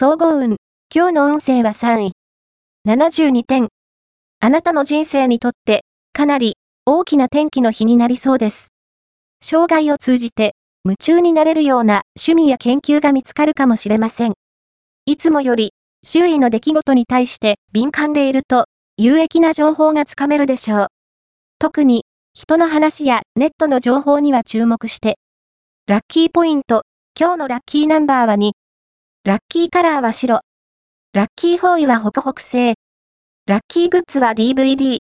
総合運。今日の運勢は3位。72点。あなたの人生にとって、かなり大きな転機の日になりそうです。生涯を通じて、夢中になれるような趣味や研究が見つかるかもしれません。いつもより、周囲の出来事に対して敏感でいると、有益な情報がつかめるでしょう。特に、人の話やネットの情報には注目して。ラッキーポイント、今日のラッキーナンバーは2。ラッキーカラーは白。ラッキーホーイはホクホク製。ラッキーグッズは DVD。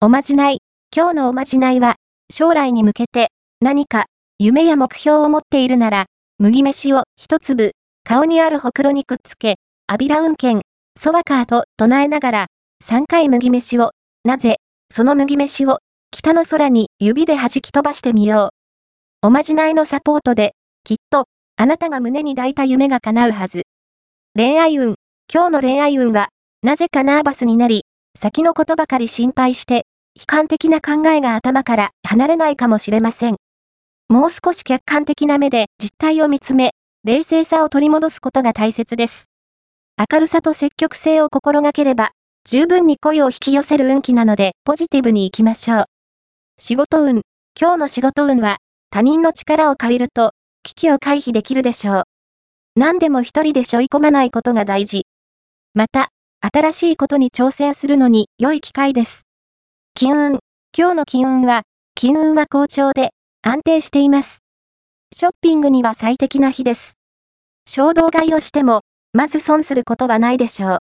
おまじない。今日のおまじないは、将来に向けて、何か、夢や目標を持っているなら、麦飯を一粒、顔にあるほくろにくっつけ、アビラ運転、ソワカーと唱えながら、3回麦飯を、なぜ、その麦飯を、北の空に指で弾き飛ばしてみよう。おまじないのサポートで、きっと、あなたが胸に抱いた夢が叶うはず。恋愛運。今日の恋愛運は、なぜかナーバスになり、先のことばかり心配して、悲観的な考えが頭から離れないかもしれません。もう少し客観的な目で実態を見つめ、冷静さを取り戻すことが大切です。明るさと積極性を心がければ、十分に恋を引き寄せる運気なので、ポジティブに行きましょう。仕事運。今日の仕事運は、他人の力を借りると、危機を回避できるでしょう。何でも一人で背負い込まないことが大事。また、新しいことに挑戦するのに良い機会です。金運。今日の金運は、金運は好調で、安定しています。ショッピングには最適な日です。衝動買いをしても、まず損することはないでしょう。